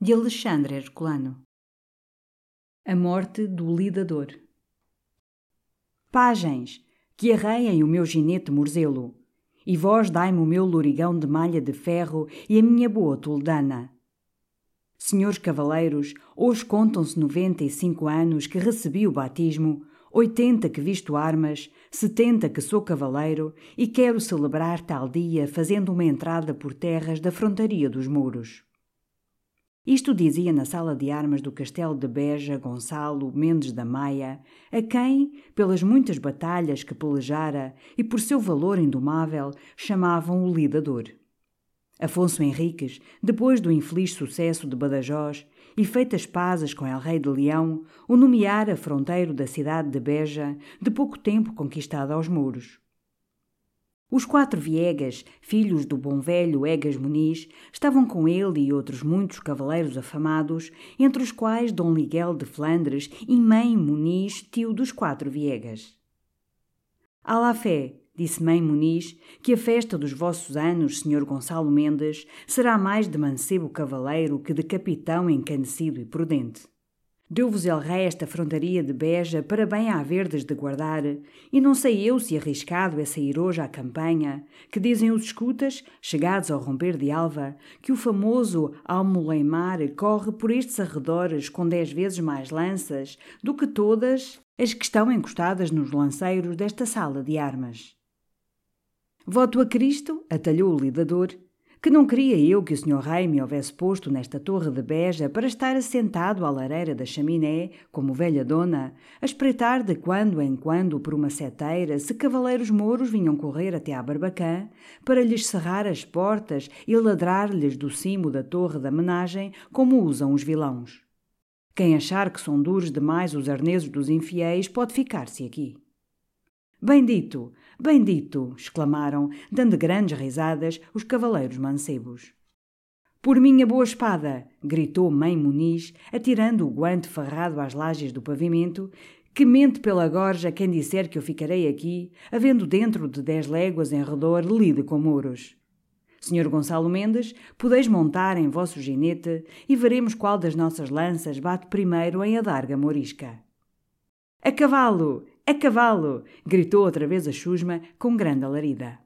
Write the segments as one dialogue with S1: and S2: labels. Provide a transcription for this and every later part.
S1: de Alexandre Herculano A Morte do Lidador Pagens, que arreiem o meu ginete morzelo, e vós dai-me o meu lorigão de malha de ferro e a minha boa toledana. Senhores cavaleiros, hoje contam-se noventa e cinco anos que recebi o batismo, oitenta que visto armas, setenta que sou cavaleiro e quero celebrar tal dia fazendo uma entrada por terras da frontaria dos muros. Isto dizia na sala de armas do castelo de Beja Gonçalo Mendes da Maia, a quem, pelas muitas batalhas que pelejara e por seu valor indomável, chamavam o Lidador. Afonso Henriques, depois do infeliz sucesso de Badajoz e feitas pazes com El Rei de Leão, o nomeara fronteiro da cidade de Beja, de pouco tempo conquistada aos muros. Os quatro Viegas, filhos do bom velho Egas Muniz, estavam com ele e outros muitos cavaleiros afamados, entre os quais Dom Miguel de Flandres e Mãe Muniz, tio dos quatro Viegas. Alá fé, disse Mãe Muniz, que a festa dos vossos anos, Senhor Gonçalo Mendes, será mais de mancebo cavaleiro que de capitão encanecido e prudente. Deu-vos el rei esta frontaria de Beja para bem haverdes de guardar, e não sei eu se arriscado é sair hoje à campanha, que dizem os escutas, chegados ao romper de alva, que o famoso Almoleimar corre por estes arredores com dez vezes mais lanças do que todas as que estão encostadas nos lanceiros desta sala de armas. Voto a Cristo, atalhou o lidador, que não queria eu que o senhor rei me houvesse posto nesta torre de Beja para estar assentado à lareira da chaminé, como velha dona, a espreitar de quando em quando por uma seteira se cavaleiros mouros vinham correr até à Barbacã para lhes cerrar as portas e ladrar-lhes do cimo da torre da menagem como usam os vilãos. Quem achar que são duros demais os arneses dos infiéis pode ficar-se aqui. Bendito, bendito! exclamaram, dando grandes risadas, os cavaleiros mancebos. Por minha boa espada! gritou Mãe Muniz, atirando o guante ferrado às lajes do pavimento, que mente pela gorja quem disser que eu ficarei aqui, havendo dentro de dez léguas em redor lido com muros. Senhor Gonçalo Mendes, podeis montar em vosso ginete e veremos qual das nossas lanças bate primeiro em adarga morisca. A cavalo! A cavalo! gritou outra vez a chusma com grande alarida.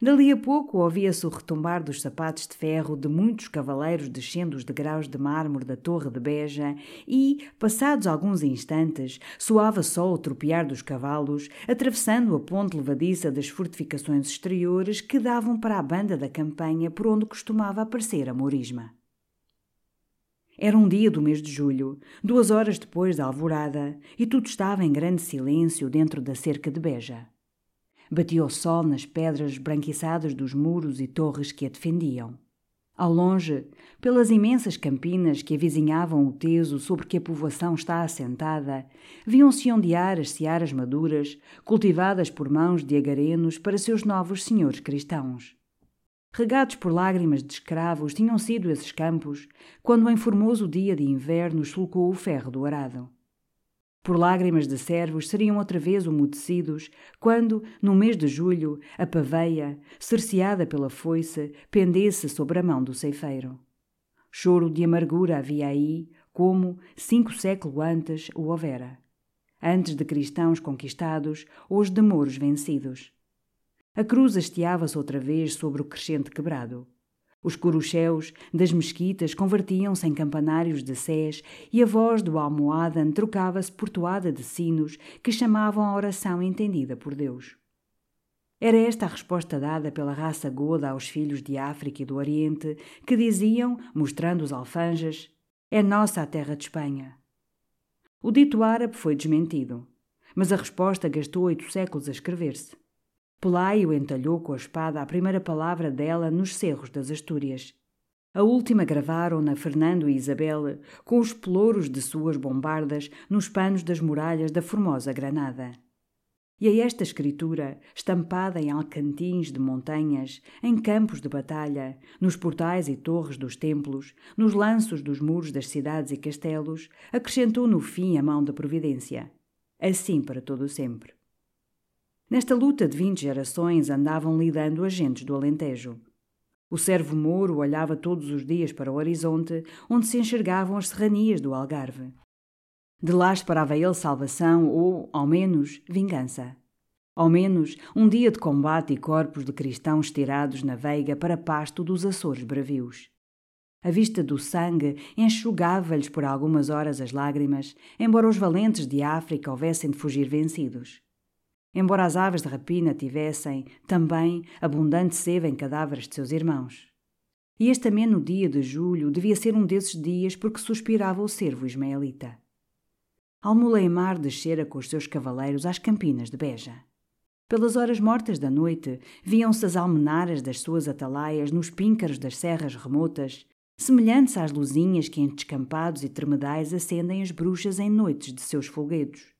S1: Dali a pouco ouvia-se o retumbar dos sapatos de ferro de muitos cavaleiros descendo os degraus de mármore da torre de Beja e, passados alguns instantes, soava só o tropear dos cavalos, atravessando a ponte levadiça das fortificações exteriores que davam para a banda da campanha por onde costumava aparecer a Morisma. Era um dia do mês de julho, duas horas depois da alvorada, e tudo estava em grande silêncio dentro da cerca de Beja. Batia o sol nas pedras branquiçadas dos muros e torres que a defendiam. Ao longe, pelas imensas campinas que avizinhavam o teso sobre que a povoação está assentada, viam-se ondear as searas maduras, cultivadas por mãos de agarenos para seus novos senhores cristãos. Regados por lágrimas de escravos tinham sido esses campos, quando em formoso dia de inverno sulcou o ferro do arado. Por lágrimas de servos seriam outra vez umedecidos, quando, no mês de julho, a paveia, cerceada pela foice, pendesse sobre a mão do ceifeiro. Choro de amargura havia aí, como, cinco séculos antes, o houvera. Antes de cristãos conquistados, hoje de mouros vencidos. A cruz hasteava-se outra vez sobre o crescente quebrado. Os corucheus das mesquitas convertiam-se em campanários de sés e a voz do almohadan trocava-se por toada de sinos que chamavam a oração entendida por Deus. Era esta a resposta dada pela raça goda aos filhos de África e do Oriente, que diziam, mostrando os alfanjas, é nossa a terra de Espanha. O dito árabe foi desmentido, mas a resposta gastou oito séculos a escrever-se. Pelaio entalhou com a espada a primeira palavra dela nos cerros das Astúrias. A última gravaram-na Fernando e Isabel com os pelouros de suas bombardas nos panos das muralhas da formosa Granada. E a esta escritura, estampada em alcantins de montanhas, em campos de batalha, nos portais e torres dos templos, nos lanços dos muros das cidades e castelos, acrescentou no fim a mão da providência. Assim para todo o sempre. Nesta luta de vinte gerações andavam lidando agentes do Alentejo. O servo Moro olhava todos os dias para o horizonte, onde se enxergavam as serranias do Algarve. De lá esperava ele salvação ou, ao menos, vingança. Ao menos, um dia de combate e corpos de cristãos tirados na veiga para pasto dos Açores bravios. A vista do sangue enxugava-lhes por algumas horas as lágrimas, embora os valentes de África houvessem de fugir vencidos embora as aves de rapina tivessem, também, abundante seiva em cadáveres de seus irmãos. E este ameno dia de julho devia ser um desses dias porque suspirava o servo ismaelita. Almuleimar descera com os seus cavaleiros às campinas de Beja. Pelas horas mortas da noite, viam-se as almenaras das suas atalaias nos píncaros das serras remotas, semelhantes às luzinhas que em descampados e termedais acendem as bruxas em noites de seus folguedos.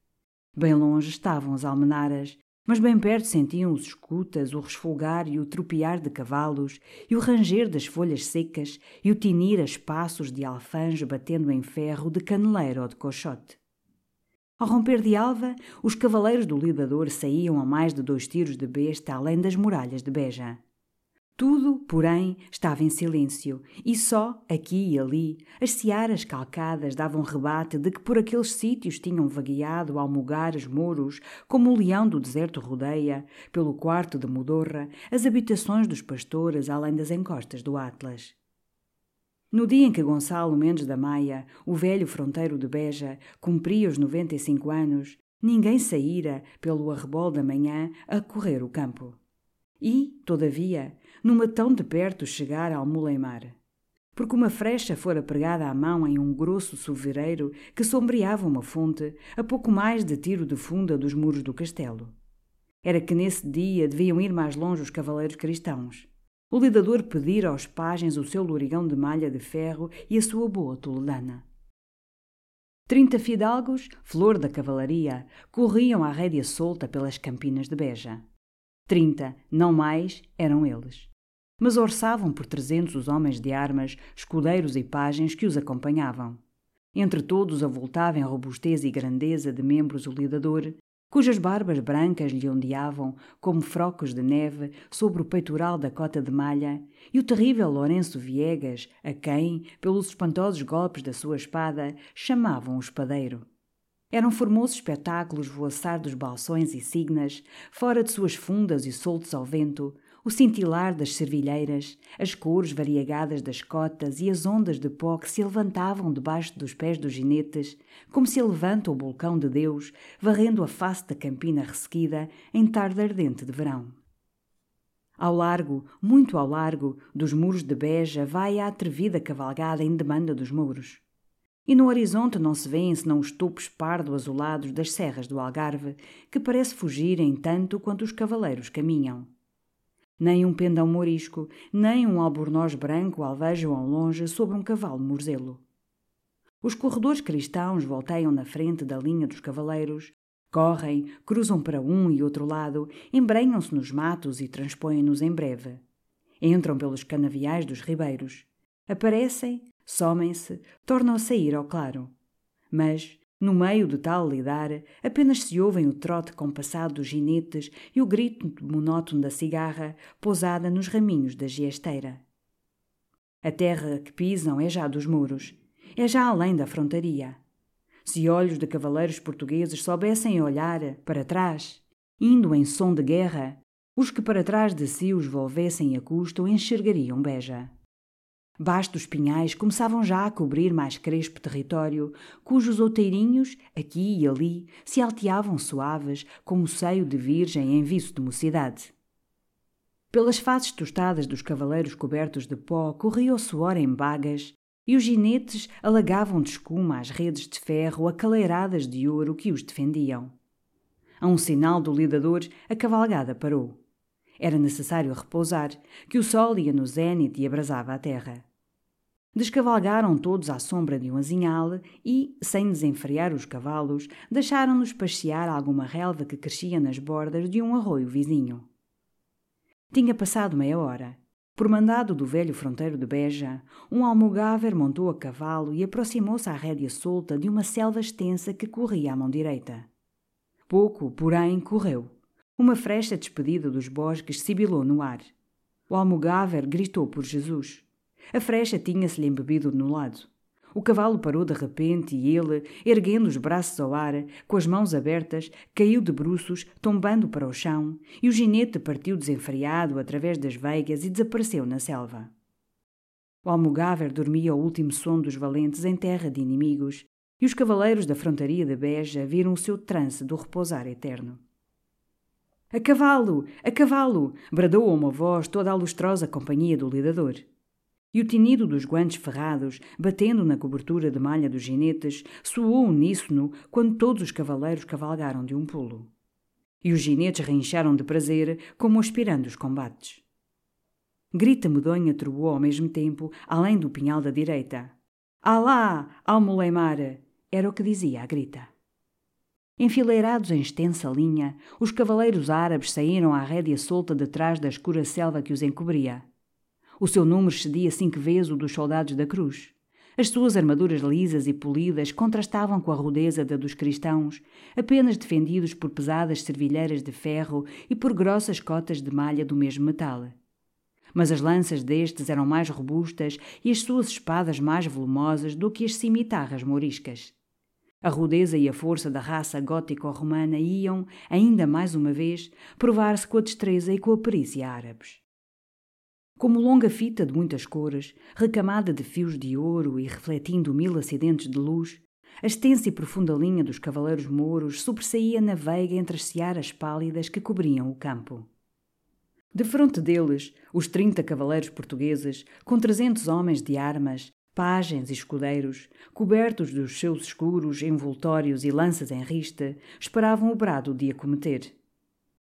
S1: Bem longe estavam as almenaras, mas bem perto sentiam os escutas, o resfolgar e o tropear de cavalos, e o ranger das folhas secas, e o tinir a espaços de alfanjo batendo em ferro de caneleiro ou de cochote. Ao romper de alva, os cavaleiros do lidador saíam a mais de dois tiros de besta além das muralhas de Beja. Tudo, porém, estava em silêncio, e só, aqui e ali, as searas calcadas davam rebate de que por aqueles sítios tinham vagueado almogares mouros, como o leão do deserto rodeia, pelo quarto de Modorra, as habitações dos pastores além das encostas do Atlas. No dia em que Gonçalo Mendes da Maia, o velho fronteiro de Beja, cumpria os noventa e cinco anos, ninguém saíra, pelo arrebol da manhã, a correr o campo. E, todavia, numa tão de perto chegar ao Muleimar. Porque uma frecha fora pregada à mão em um grosso sovereiro que sombreava uma fonte, a pouco mais de tiro de funda dos muros do castelo. Era que nesse dia deviam ir mais longe os cavaleiros cristãos. O lidador pedira aos pajens o seu lorigão de malha de ferro e a sua boa toledana. Trinta fidalgos, flor da cavalaria, corriam à rédea solta pelas campinas de Beja. Trinta, não mais, eram eles. Mas orçavam por trezentos os homens de armas, escudeiros e pajens que os acompanhavam. Entre todos avultava em robustez e grandeza de membros o lidador, cujas barbas brancas lhe ondeavam como frocos de neve sobre o peitoral da cota de malha, e o terrível Lourenço Viegas, a quem, pelos espantosos golpes da sua espada, chamavam o espadeiro. Eram formosos espetáculos voaçar dos balsões e signas, fora de suas fundas e soltos ao vento, o cintilar das servilheiras, as cores variegadas das cotas e as ondas de pó que se levantavam debaixo dos pés dos ginetes, como se levanta o vulcão de Deus, varrendo a face da campina ressequida em tarde ardente de verão. Ao largo, muito ao largo, dos muros de Beja vai a atrevida cavalgada em demanda dos muros e no horizonte não se vêem senão os topos pardo-azulados das serras do Algarve, que parece fugirem tanto quanto os cavaleiros caminham. Nem um pendão morisco, nem um albornoz branco alvejam ao longe sobre um cavalo morzelo. Os corredores cristãos volteiam na frente da linha dos cavaleiros, correm, cruzam para um e outro lado, embrenham-se nos matos e transpõem-nos em breve. Entram pelos canaviais dos ribeiros. Aparecem, somem-se, tornam a sair ao claro. Mas, no meio de tal lidar, apenas se ouvem o trote compassado dos ginetes e o grito monótono da cigarra pousada nos raminhos da giesteira. A terra que pisam é já dos muros, é já além da frontaria. Se olhos de cavaleiros portugueses soubessem olhar para trás, indo em som de guerra, os que para trás de si os volvessem a custo enxergariam beja. Vastos pinhais começavam já a cobrir mais crespo território, cujos outeirinhos, aqui e ali, se alteavam suaves como o seio de virgem em viço de mocidade. Pelas faces tostadas dos cavaleiros cobertos de pó corria o suor em bagas, e os ginetes alagavam de escuma as redes de ferro acaleiradas de ouro que os defendiam. A um sinal do lidador, a cavalgada parou. Era necessário repousar, que o sol ia no zénite e abrasava a terra. Descavalgaram todos à sombra de um azinhal e, sem desenfrear os cavalos, deixaram-nos passear alguma relva que crescia nas bordas de um arroio vizinho. Tinha passado meia hora. Por mandado do velho fronteiro de Beja, um almogáver montou a cavalo e aproximou-se à rédea solta de uma selva extensa que corria à mão direita. Pouco, porém, correu. Uma frecha despedida dos bosques sibilou no ar. O almogáver gritou por Jesus. A frecha tinha-se-lhe embebido no lado. O cavalo parou de repente e ele, erguendo os braços ao ar, com as mãos abertas, caiu de bruços, tombando para o chão, e o ginete partiu desenfreado através das veigas e desapareceu na selva. O almogáver dormia o último som dos valentes em terra de inimigos, e os cavaleiros da frontaria de Beja viram o seu trance do repousar eterno. A cavalo! A cavalo! bradou uma voz toda a lustrosa companhia do lidador. E o tinido dos guantes ferrados, batendo na cobertura de malha dos ginetes, soou uníssono quando todos os cavaleiros cavalgaram de um pulo. E os ginetes rincharam de prazer, como aspirando os combates. Grita medonha troou ao mesmo tempo, além do pinhal da direita. Alá, Almuleimar! Era o que dizia a grita. Enfileirados em extensa linha, os cavaleiros árabes saíram à rédea solta de trás da escura selva que os encobria. O seu número excedia cinco vezes o dos soldados da cruz. As suas armaduras lisas e polidas contrastavam com a rudeza da dos cristãos, apenas defendidos por pesadas servilheiras de ferro e por grossas cotas de malha do mesmo metal. Mas as lanças destes eram mais robustas e as suas espadas mais volumosas do que as cimitarras moriscas. A rudeza e a força da raça gótico-romana iam, ainda mais uma vez, provar-se com a destreza e com a perícia árabes. Como longa fita de muitas cores, recamada de fios de ouro e refletindo mil acidentes de luz, a extensa e profunda linha dos cavaleiros mouros sobressaía na veiga entre as searas pálidas que cobriam o campo. De fronte deles, os trinta cavaleiros portugueses, com trezentos homens de armas, pajens e escudeiros, cobertos dos seus escuros envoltórios e lanças em rista, esperavam o brado de acometer.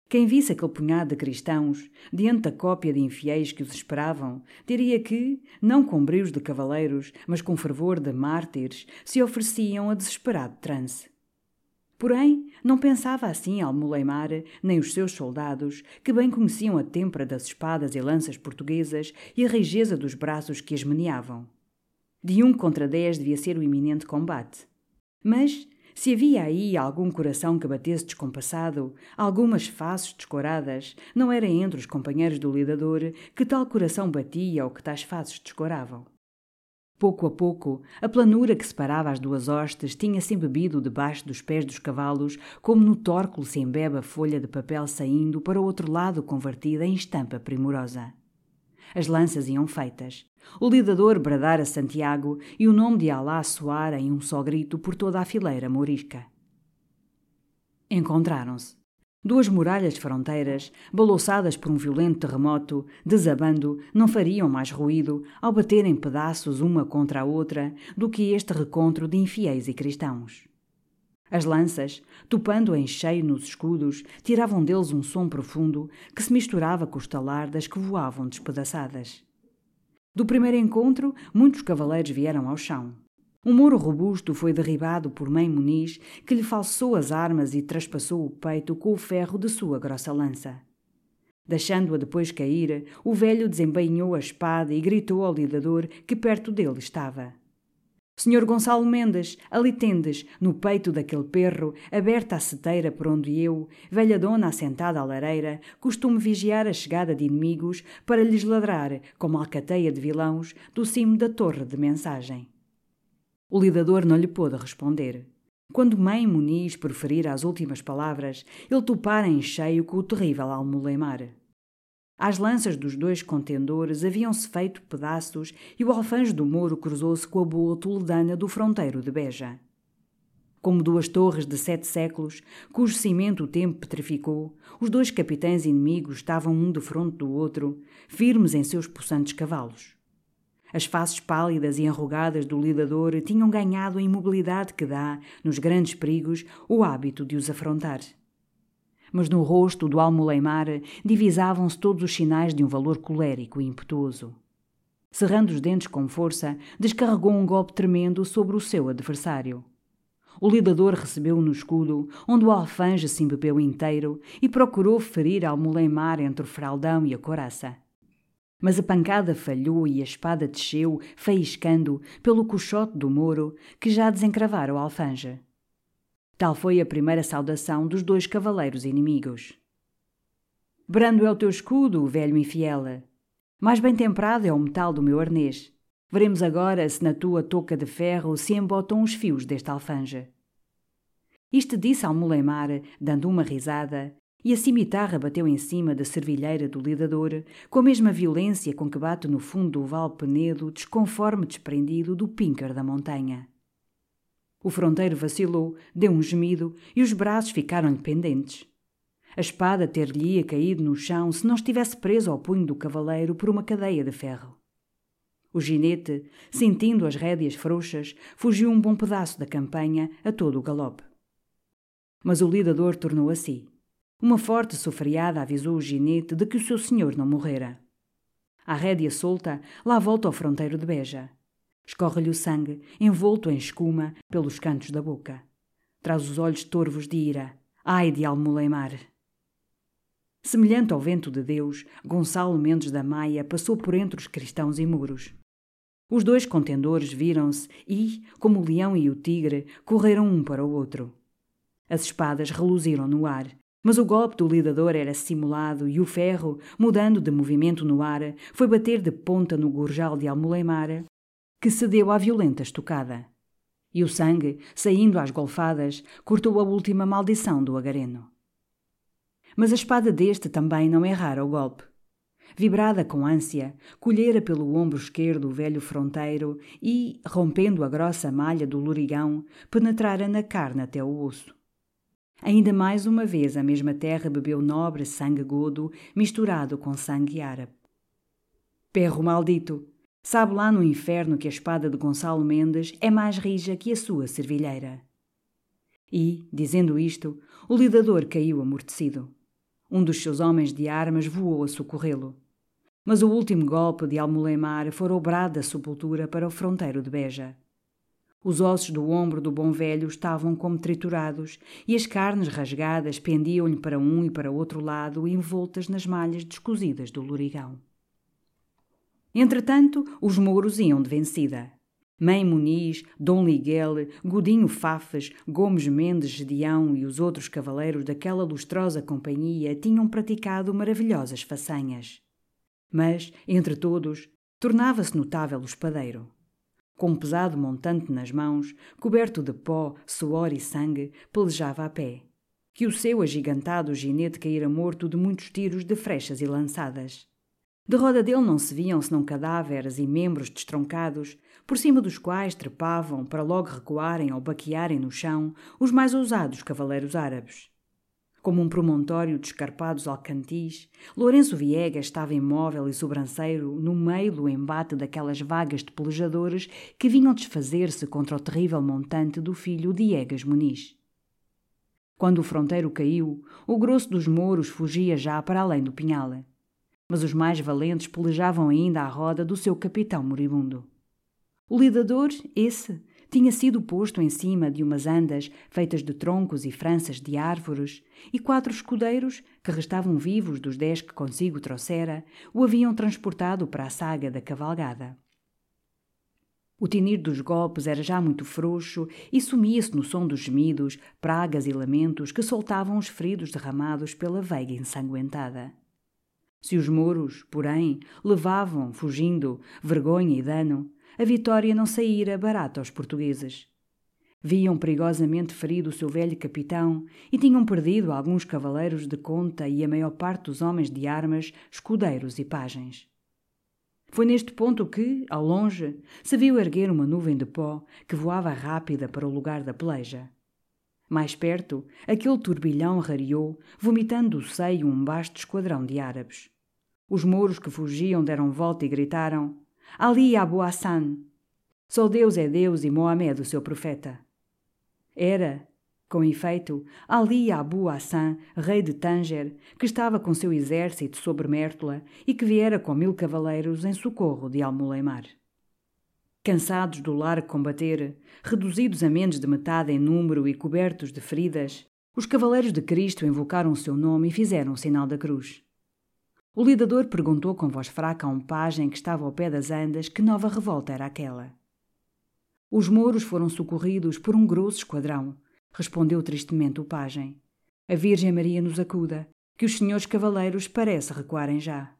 S1: Quem visse aquele punhado de cristãos, diante da cópia de infiéis que os esperavam, diria que, não com brios de cavaleiros, mas com fervor de mártires, se ofereciam a desesperado transe. Porém, não pensava assim Almuleimar, nem os seus soldados, que bem conheciam a têmpera das espadas e lanças portuguesas e a rigidez dos braços que as meneavam. De um contra dez devia ser o iminente combate. Mas, se havia aí algum coração que batesse descompassado, algumas faces descoradas, não era entre os companheiros do lidador que tal coração batia ou que tais faces descoravam. Pouco a pouco, a planura que separava as duas hostes tinha-se embebido debaixo dos pés dos cavalos, como no tórculo se embebe a folha de papel saindo para o outro lado convertida em estampa primorosa. As lanças iam feitas. O lidador bradara Santiago e o nome de Alá soara em um só grito por toda a fileira morisca. Encontraram-se. Duas muralhas fronteiras, balouçadas por um violento terremoto, desabando, não fariam mais ruído ao bater em pedaços uma contra a outra do que este recontro de infiéis e cristãos. As lanças, topando em cheio nos escudos, tiravam deles um som profundo que se misturava com o estalar das que voavam despedaçadas. Do primeiro encontro, muitos cavaleiros vieram ao chão. Um muro robusto foi derribado por Mãe Muniz, que lhe falsou as armas e traspassou o peito com o ferro de sua grossa lança. Deixando-a depois cair, o velho desembainhou a espada e gritou ao lidador que perto dele estava. Senhor Gonçalo Mendes, ali tendes, no peito daquele perro, aberta a seteira por onde eu, velha dona assentada à lareira, costumo vigiar a chegada de inimigos para lhes ladrar, como alcateia de vilãos, do cimo da torre de mensagem. O lidador não lhe pôde responder. Quando mãe Muniz proferir as últimas palavras, ele topara em cheio com o terrível almolemar. As lanças dos dois contendores haviam-se feito pedaços e o alfange do Moro cruzou-se com a boa toledana do fronteiro de Beja. Como duas torres de sete séculos, cujo cimento o tempo petrificou, os dois capitães inimigos estavam um de fronte do outro, firmes em seus possantes cavalos. As faces pálidas e enrugadas do lidador tinham ganhado a imobilidade que dá, nos grandes perigos, o hábito de os afrontar mas no rosto do almoleimar divisavam-se todos os sinais de um valor colérico e impetuoso. Cerrando os dentes com força, descarregou um golpe tremendo sobre o seu adversário. O lidador recebeu-o no escudo, onde o alfange se embebeu inteiro e procurou ferir Almoleimar entre o fraldão e a coraça. Mas a pancada falhou e a espada desceu, faiscando, pelo cochote do moro, que já desencravara o alfange. Tal foi a primeira saudação dos dois cavaleiros inimigos. Brando é o teu escudo, velho infiel. Mais bem temperado é o metal do meu arnês. Veremos agora se na tua touca de ferro se embotam os fios deste alfanje. Isto disse ao Mulemar, dando uma risada, e a cimitarra bateu em cima da servilheira do lidador, com a mesma violência com que bate no fundo do Val Penedo, desconforme desprendido do píncar da montanha. O fronteiro vacilou, deu um gemido e os braços ficaram-lhe pendentes. A espada ter-lhe-ia caído no chão se não estivesse preso ao punho do cavaleiro por uma cadeia de ferro. O ginete, sentindo as rédeas frouxas, fugiu um bom pedaço da campanha a todo o galope. Mas o lidador tornou a si. Uma forte sofriada avisou o ginete de que o seu senhor não morrera. A rédea solta, lá volta ao fronteiro de Beja. Escorre-lhe o sangue, envolto em escuma, pelos cantos da boca. Traz os olhos torvos de ira. Ai de Almoleimar! Semelhante ao vento de Deus, Gonçalo Mendes da Maia passou por entre os cristãos e muros. Os dois contendores viram-se e, como o leão e o tigre, correram um para o outro. As espadas reluziram no ar, mas o golpe do lidador era simulado e o ferro, mudando de movimento no ar, foi bater de ponta no gorjal de Almoleimar que cedeu à violenta estocada. E o sangue, saindo às golfadas, cortou a última maldição do agareno. Mas a espada deste também não errara o golpe. Vibrada com ânsia, colhera pelo ombro esquerdo o velho fronteiro e, rompendo a grossa malha do lurigão, penetrara na carne até o osso. Ainda mais uma vez a mesma terra bebeu nobre sangue godo misturado com sangue árabe. Perro maldito! Sabe lá no inferno que a espada de Gonçalo Mendes é mais rija que a sua servilheira. E, dizendo isto, o lidador caiu amortecido. Um dos seus homens de armas voou a socorrê-lo. Mas o último golpe de Almolemar fora o brado da sepultura para o fronteiro de Beja. Os ossos do ombro do bom velho estavam como triturados e as carnes rasgadas pendiam-lhe para um e para outro lado, envoltas nas malhas descozidas do lurigão. Entretanto, os mouros iam de vencida. Mãe Muniz, Dom Liguel, Godinho Fafas, Gomes Mendes Gedeão e os outros cavaleiros daquela lustrosa companhia tinham praticado maravilhosas façanhas. Mas, entre todos, tornava-se notável o espadeiro. Com um pesado montante nas mãos, coberto de pó, suor e sangue, pelejava a pé. Que o seu agigantado ginete caíra morto de muitos tiros de frechas e lançadas. De roda dele não se viam senão cadáveres e membros destroncados, por cima dos quais trepavam, para logo recuarem ou baquearem no chão, os mais ousados cavaleiros árabes. Como um promontório de escarpados alcantis, Lourenço Viegas estava imóvel e sobranceiro no meio do embate daquelas vagas de pelejadores que vinham desfazer-se contra o terrível montante do filho Diegas Muniz. Quando o fronteiro caiu, o grosso dos mouros fugia já para além do pinhal mas os mais valentes pelejavam ainda à roda do seu capitão moribundo. O lidador, esse, tinha sido posto em cima de umas andas feitas de troncos e franças de árvores, e quatro escudeiros, que restavam vivos dos dez que consigo trouxera, o haviam transportado para a saga da cavalgada. O tinir dos golpes era já muito frouxo e sumia-se no som dos gemidos, pragas e lamentos que soltavam os feridos derramados pela veiga ensanguentada. Se os mouros, porém, levavam, fugindo, vergonha e dano, a vitória não saíra barata aos portugueses. Viam perigosamente ferido o seu velho capitão e tinham perdido alguns cavaleiros de conta e a maior parte dos homens de armas, escudeiros e pajens. Foi neste ponto que, ao longe, se viu erguer uma nuvem de pó que voava rápida para o lugar da peleja. Mais perto, aquele turbilhão rareou, vomitando do seio um vasto esquadrão de árabes. Os mouros que fugiam deram volta e gritaram: Ali Abu Hassan. Só Deus é Deus e Mohamed o seu profeta. Era, com efeito, Ali Abu Hassan, rei de Tanger, que estava com seu exército sobre Mértola e que viera com mil cavaleiros em socorro de Almuleimar. Cansados do largo combater, reduzidos a menos de metade em número e cobertos de feridas, os cavaleiros de Cristo invocaram o seu nome e fizeram o sinal da cruz. O lidador perguntou com voz fraca a um pajem que estava ao pé das andas que nova revolta era aquela. Os mouros foram socorridos por um grosso esquadrão, respondeu tristemente o pajem. A Virgem Maria nos acuda, que os senhores cavaleiros parece recuarem já.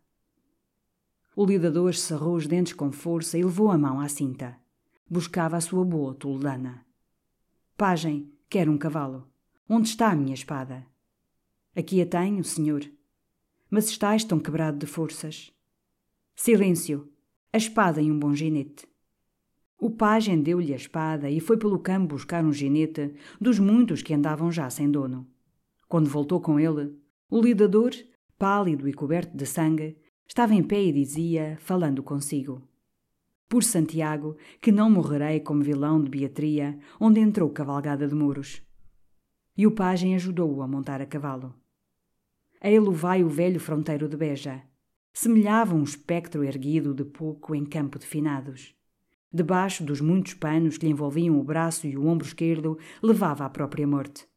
S1: O lidador cerrou os dentes com força e levou a mão à cinta. Buscava a sua boa toledana. Pajem, quero um cavalo. Onde está a minha espada? Aqui a tenho, senhor mas estáis tão quebrado de forças. Silêncio! A espada e um bom ginete. O pajem deu-lhe a espada e foi pelo campo buscar um ginete dos muitos que andavam já sem dono. Quando voltou com ele, o lidador, pálido e coberto de sangue, estava em pé e dizia, falando consigo: Por Santiago, que não morrerei como vilão de Beatria, onde entrou cavalgada de muros. E o pajem ajudou-o a montar a cavalo. A ele vai o velho fronteiro de Beja. Semelhava um espectro erguido de pouco em campo de finados. Debaixo dos muitos panos que lhe envolviam o braço e o ombro esquerdo, levava a própria morte.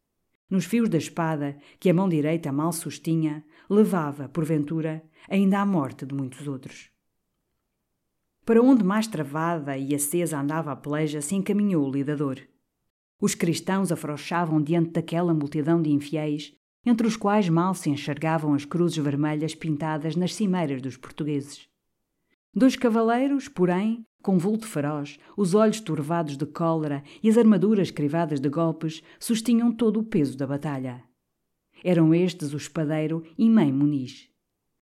S1: Nos fios da espada, que a mão direita mal sustinha, levava, porventura, ainda a morte de muitos outros. Para onde mais travada e acesa andava a peleja, se encaminhou o lidador. Os cristãos afrouxavam diante daquela multidão de infiéis, entre os quais mal se enxergavam as cruzes vermelhas pintadas nas cimeiras dos portugueses. Dois cavaleiros, porém, com vulto feroz, os olhos turvados de cólera e as armaduras crivadas de golpes, sustinham todo o peso da batalha. Eram estes o espadeiro e Mãe Muniz.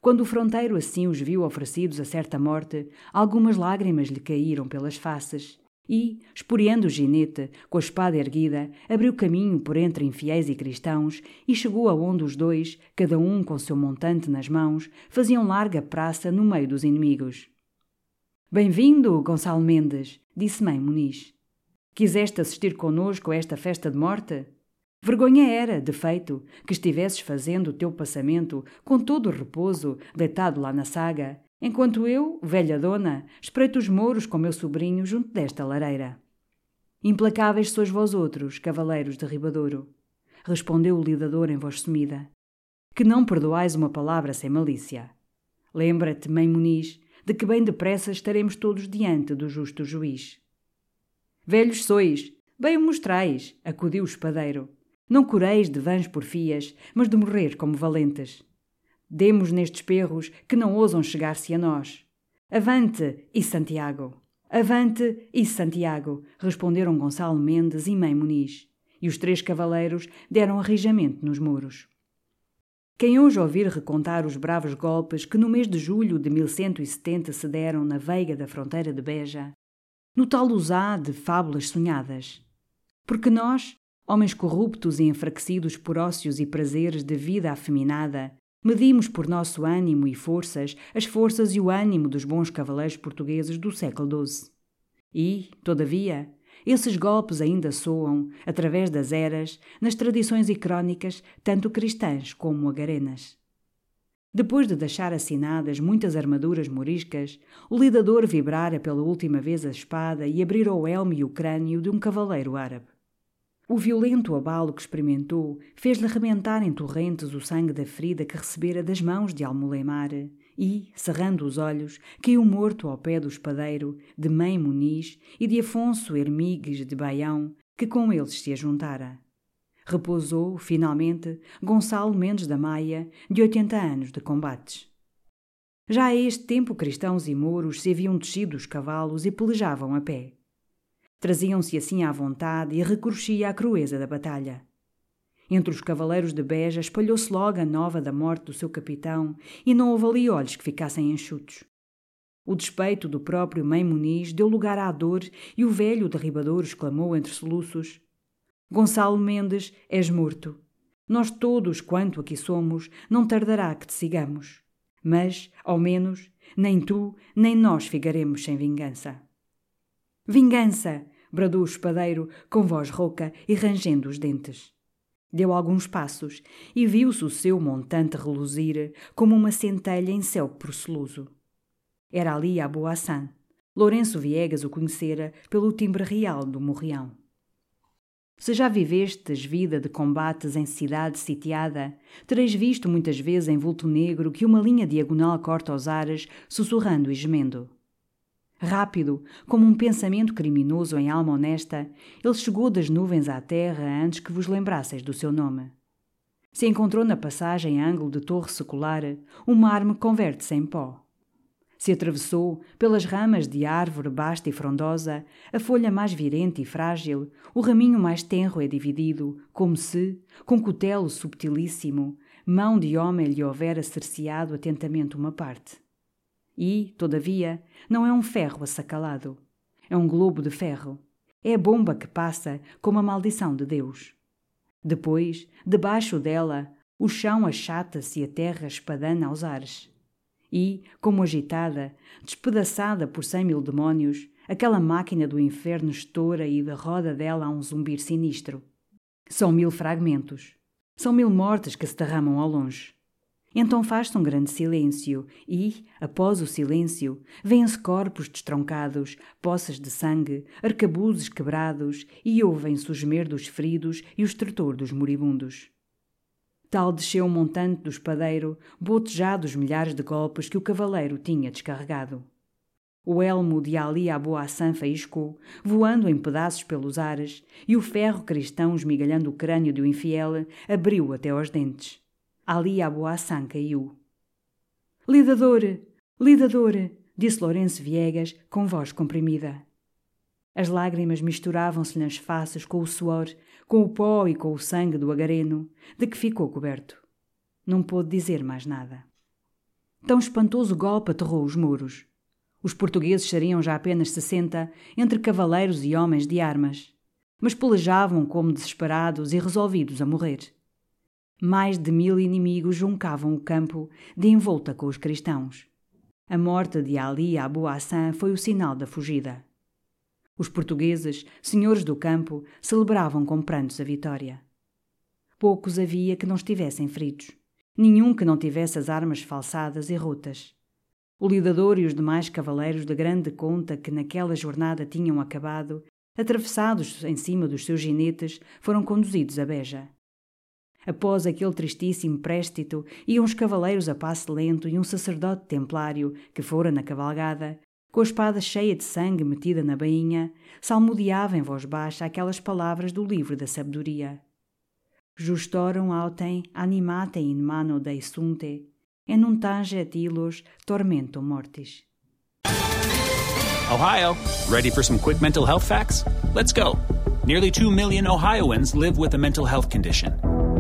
S1: Quando o fronteiro assim os viu oferecidos a certa morte, algumas lágrimas lhe caíram pelas faces e, esporeando o ginete, com a espada erguida, abriu caminho por entre infiéis e cristãos e chegou aonde os dois, cada um com seu montante nas mãos, faziam larga praça no meio dos inimigos. Bem-vindo, Gonçalo Mendes, disse Mãe Muniz. Quiseste assistir conosco a esta festa de morte? Vergonha era, de feito, que estivesses fazendo o teu passamento com todo o repouso, deitado lá na saga, enquanto eu, velha dona, espreito os mouros com meu sobrinho junto desta lareira. Implacáveis sois vós outros, cavaleiros de Ribadouro, respondeu o lidador em voz sumida, que não perdoais uma palavra sem malícia. Lembra-te, mãe Muniz, de que bem depressa estaremos todos diante do justo juiz. Velhos sois, bem o mostrais, acudiu o espadeiro. Não cureis de vãs porfias, mas de morrer como valentes. Demos nestes perros que não ousam chegar-se a nós. Avante, e Santiago! Avante, e Santiago! responderam Gonçalo Mendes e Mãe Muniz. E os três cavaleiros deram arrijamento nos muros. Quem hoje ouvir recontar os bravos golpes que no mês de julho de 1170 se deram na veiga da fronteira de Beja, no tal usá de fábulas sonhadas. Porque nós, homens corruptos e enfraquecidos por ócios e prazeres de vida afeminada, Medimos por nosso ânimo e forças as forças e o ânimo dos bons cavaleiros portugueses do século XII. E, todavia, esses golpes ainda soam, através das eras, nas tradições e crônicas, tanto cristãs como agarenas. Depois de deixar assinadas muitas armaduras moriscas, o lidador vibrara pela última vez a espada e abrira o elmo e o crânio de um cavaleiro árabe. O violento abalo que experimentou fez-lhe rebentar em torrentes o sangue da ferida que recebera das mãos de Almulemar e, cerrando os olhos, caiu morto ao pé do espadeiro, de Mãe Muniz e de Afonso Hermigues de Baião, que com eles se ajuntara repousou, finalmente, Gonçalo Mendes da Maia, de 80 anos de combates. Já a este tempo cristãos e mouros se haviam descido os cavalos e pelejavam a pé. Traziam-se assim à vontade e recruscia a crueza da batalha. Entre os cavaleiros de Beja espalhou-se logo a nova da morte do seu capitão e não houve ali olhos que ficassem enxutos. O despeito do próprio Mãe Muniz deu lugar à dor e o velho derribador exclamou entre soluços Gonçalo Mendes, és morto. Nós todos, quanto aqui somos, não tardará que te sigamos. Mas, ao menos, nem tu, nem nós ficaremos sem vingança. Vingança! Bradou o espadeiro com voz rouca e rangendo os dentes. Deu alguns passos e viu-se o seu montante reluzir como uma centelha em céu proceloso. Era ali a Boassan. Lourenço Viegas o conhecera pelo timbre real do morrião. Se já vivestes vida de combates em cidade sitiada, tereis visto muitas vezes em vulto negro que uma linha diagonal corta os ares, sussurrando e gemendo. Rápido, como um pensamento criminoso em alma honesta, ele chegou das nuvens à terra antes que vos lembrasseis do seu nome. Se encontrou na passagem ângulo de torre secular, o marme converte-se em pó. Se atravessou, pelas ramas de árvore basta e frondosa, a folha mais virente e frágil, o raminho mais tenro é dividido, como se, com cutelo subtilíssimo, mão de homem lhe houvera cerceado atentamente uma parte. E, todavia, não é um ferro assacalado. É um globo de ferro. É a bomba que passa como a maldição de Deus. Depois, debaixo dela, o chão achata-se e a terra espadana aos ares e, como agitada, despedaçada por cem mil demónios, aquela máquina do inferno estoura e da roda dela há um zumbir sinistro. São mil fragmentos. São mil mortes que se derramam ao longe. Então faz-se um grande silêncio e, após o silêncio, vêem-se corpos destroncados, poças de sangue, arcabuzes quebrados e ouvem-se o gemer dos feridos e o estertor dos moribundos. Tal desceu o montante do espadeiro, botejado os milhares de golpes que o cavaleiro tinha descarregado. O elmo de Ali Abu Hassan faiscou, voando em pedaços pelos ares, e o ferro cristão esmigalhando o crânio do infiel abriu até aos dentes. Ali Abu Hassan caiu. Lidador! Lidador! disse Lourenço Viegas com voz comprimida. As lágrimas misturavam-se nas faces com o suor, com o pó e com o sangue do agareno, de que ficou coberto. Não pôde dizer mais nada. Tão espantoso golpe aterrou os muros. Os portugueses seriam já apenas sessenta, entre cavaleiros e homens de armas, mas pelejavam como desesperados e resolvidos a morrer. Mais de mil inimigos juncavam o campo, de envolta com os cristãos. A morte de Ali Abu Hassan foi o sinal da fugida. Os portugueses, senhores do campo, celebravam com prantos a vitória. Poucos havia que não estivessem feridos. Nenhum que não tivesse as armas falsadas e rotas. O lidador e os demais cavaleiros de grande conta que naquela jornada tinham acabado, atravessados em cima dos seus ginetes, foram conduzidos a Beja. Após aquele tristíssimo préstito, iam os cavaleiros a passo lento e um sacerdote templário, que fora na cavalgada, com a espada cheia de sangue metida na bainha, salmodiava em voz baixa aquelas palavras do livro da sabedoria. Justorum autem animate in mano dei sunte, e non tanget illos tormento mortis.
S2: Ohio, ready for some quick mental health facts? Let's go. Nearly 2 million Ohioans live with a mental health condition.